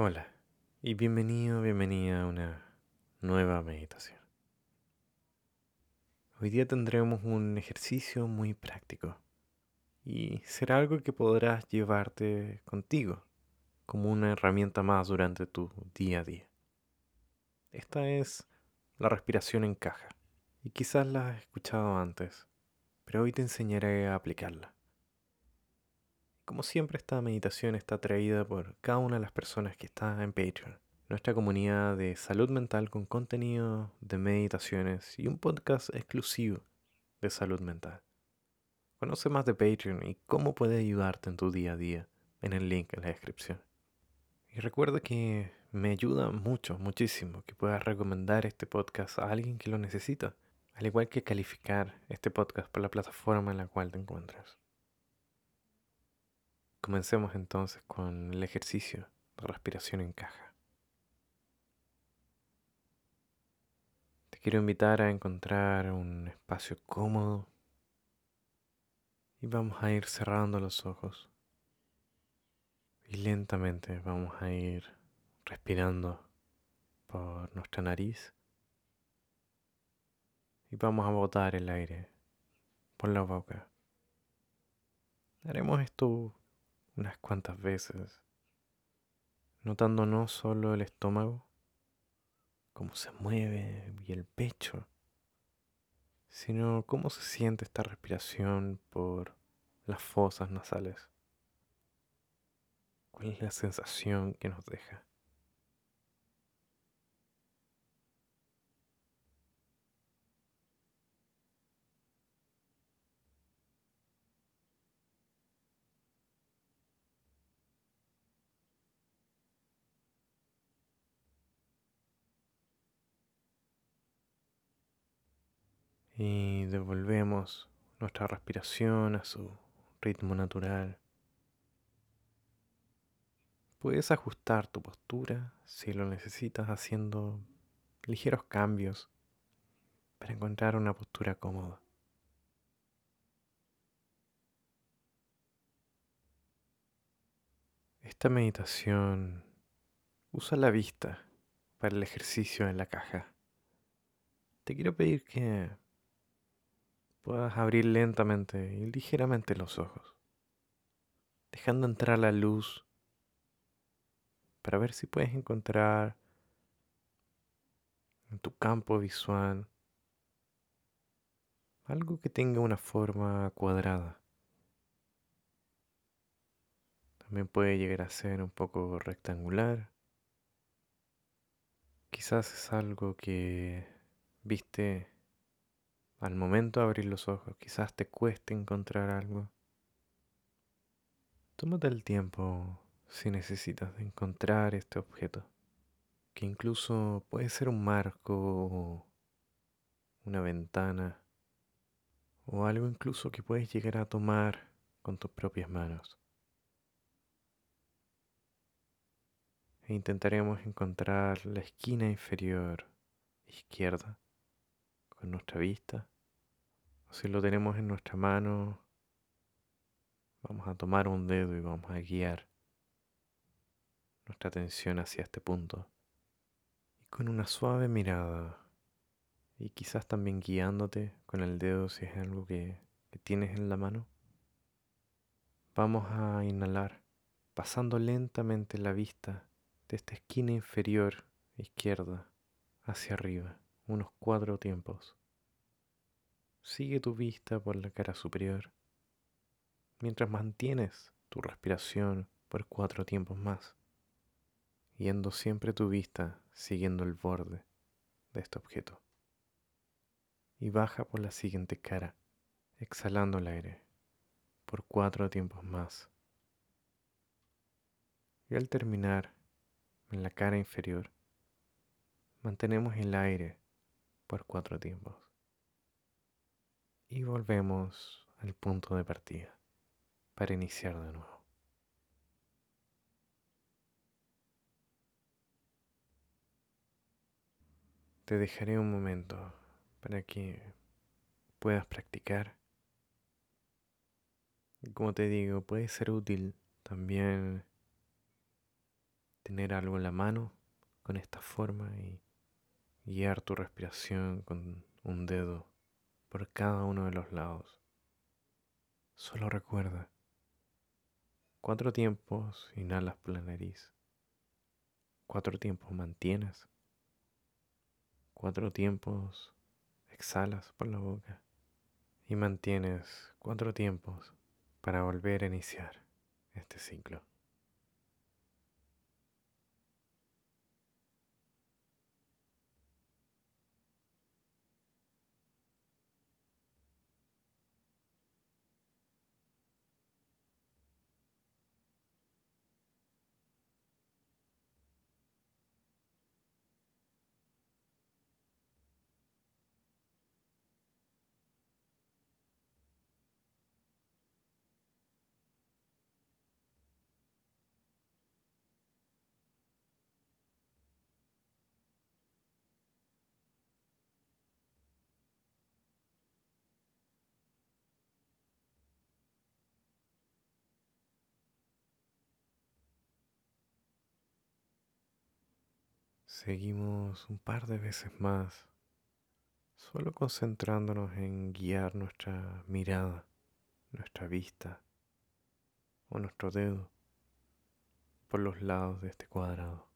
Hola y bienvenido, bienvenida a una nueva meditación. Hoy día tendremos un ejercicio muy práctico y será algo que podrás llevarte contigo como una herramienta más durante tu día a día. Esta es la respiración en caja y quizás la has escuchado antes, pero hoy te enseñaré a aplicarla. Como siempre, esta meditación está traída por cada una de las personas que está en Patreon, nuestra comunidad de salud mental con contenido de meditaciones y un podcast exclusivo de salud mental. Conoce más de Patreon y cómo puede ayudarte en tu día a día en el link en la descripción. Y recuerda que me ayuda mucho, muchísimo que puedas recomendar este podcast a alguien que lo necesita, al igual que calificar este podcast por la plataforma en la cual te encuentras. Comencemos entonces con el ejercicio de respiración en caja. Te quiero invitar a encontrar un espacio cómodo y vamos a ir cerrando los ojos y lentamente vamos a ir respirando por nuestra nariz y vamos a botar el aire por la boca. Haremos esto unas cuantas veces, notando no solo el estómago, cómo se mueve y el pecho, sino cómo se siente esta respiración por las fosas nasales. ¿Cuál es la sensación que nos deja? Y devolvemos nuestra respiración a su ritmo natural. Puedes ajustar tu postura si lo necesitas haciendo ligeros cambios para encontrar una postura cómoda. Esta meditación usa la vista para el ejercicio en la caja. Te quiero pedir que puedas abrir lentamente y ligeramente los ojos, dejando entrar la luz para ver si puedes encontrar en tu campo visual algo que tenga una forma cuadrada. También puede llegar a ser un poco rectangular. Quizás es algo que viste al momento de abrir los ojos, quizás te cueste encontrar algo. Tómate el tiempo si necesitas de encontrar este objeto, que incluso puede ser un marco, una ventana, o algo incluso que puedes llegar a tomar con tus propias manos. E intentaremos encontrar la esquina inferior izquierda con nuestra vista. Si lo tenemos en nuestra mano, vamos a tomar un dedo y vamos a guiar nuestra atención hacia este punto. Y con una suave mirada, y quizás también guiándote con el dedo si es algo que, que tienes en la mano, vamos a inhalar, pasando lentamente la vista de esta esquina inferior izquierda hacia arriba unos cuatro tiempos. Sigue tu vista por la cara superior mientras mantienes tu respiración por cuatro tiempos más, yendo siempre tu vista siguiendo el borde de este objeto. Y baja por la siguiente cara, exhalando el aire por cuatro tiempos más. Y al terminar en la cara inferior, mantenemos el aire por cuatro tiempos. Y volvemos al punto de partida para iniciar de nuevo. Te dejaré un momento para que puedas practicar. como te digo, puede ser útil también tener algo en la mano con esta forma y guiar tu respiración con un dedo por cada uno de los lados. Solo recuerda, cuatro tiempos inhalas por la nariz, cuatro tiempos mantienes, cuatro tiempos exhalas por la boca y mantienes cuatro tiempos para volver a iniciar este ciclo. Seguimos un par de veces más, solo concentrándonos en guiar nuestra mirada, nuestra vista o nuestro dedo por los lados de este cuadrado.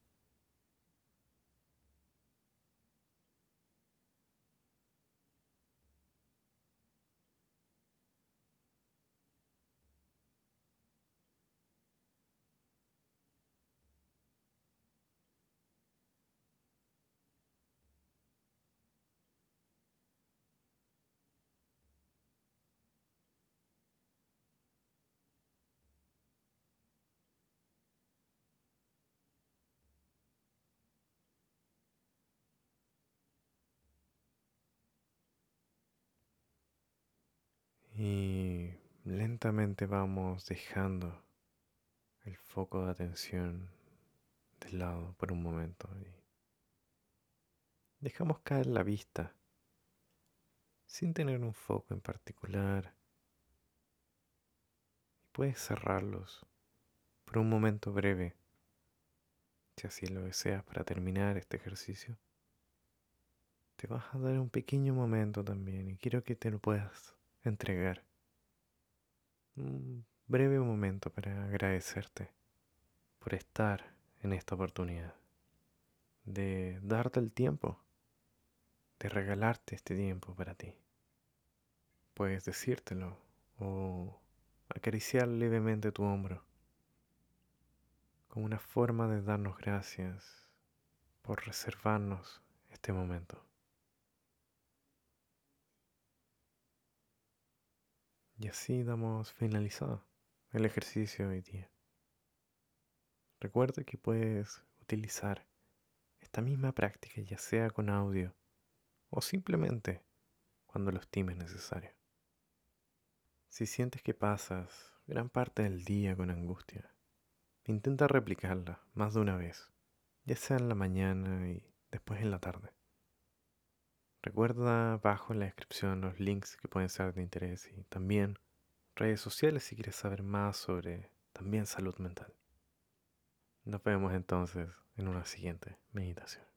Y lentamente vamos dejando el foco de atención de lado por un momento y dejamos caer la vista sin tener un foco en particular. Y puedes cerrarlos por un momento breve, si así lo deseas para terminar este ejercicio. Te vas a dar un pequeño momento también y quiero que te lo puedas entregar un breve momento para agradecerte por estar en esta oportunidad, de darte el tiempo, de regalarte este tiempo para ti. Puedes decírtelo o acariciar levemente tu hombro como una forma de darnos gracias por reservarnos este momento. Y así damos finalizado el ejercicio de hoy día. Recuerda que puedes utilizar esta misma práctica ya sea con audio o simplemente cuando lo estimes necesario. Si sientes que pasas gran parte del día con angustia, intenta replicarla más de una vez, ya sea en la mañana y después en la tarde. Recuerda abajo en la descripción los links que pueden ser de interés y también redes sociales si quieres saber más sobre también salud mental. Nos vemos entonces en una siguiente meditación.